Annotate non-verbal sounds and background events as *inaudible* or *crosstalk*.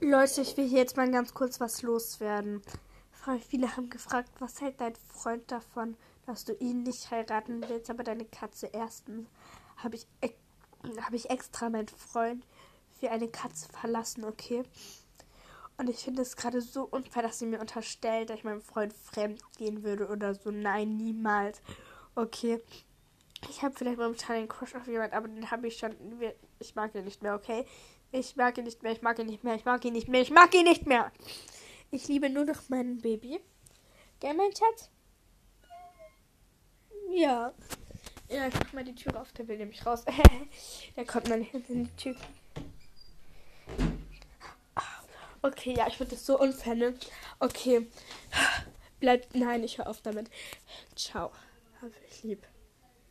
Leute, ich will hier jetzt mal ganz kurz was loswerden. Viele haben gefragt, was hält dein Freund davon, dass du ihn nicht heiraten willst, aber deine Katze erstens. Habe ich, hab ich extra meinen Freund für eine Katze verlassen, okay? Und ich finde es gerade so unfair, dass sie mir unterstellt, dass ich meinem Freund fremd gehen würde oder so. Nein, niemals. Okay. Ich habe vielleicht momentan einen Crush auf jemanden, aber den habe ich schon. Ich mag ihn nicht mehr, okay? Ich mag ihn nicht mehr, ich mag ihn nicht mehr, ich mag ihn nicht mehr, ich mag ihn nicht mehr. Ich liebe nur noch mein Baby. Gell, mein Schatz? Ja. Ja, ich mach mal die Tür auf, der will nämlich raus. *laughs* der kommt mal hinten in die Tür. Okay, ja, ich finde das so unfair, ne? Okay. Bleibt. Nein, ich höre auf damit. Ciao. Hab ich lieb.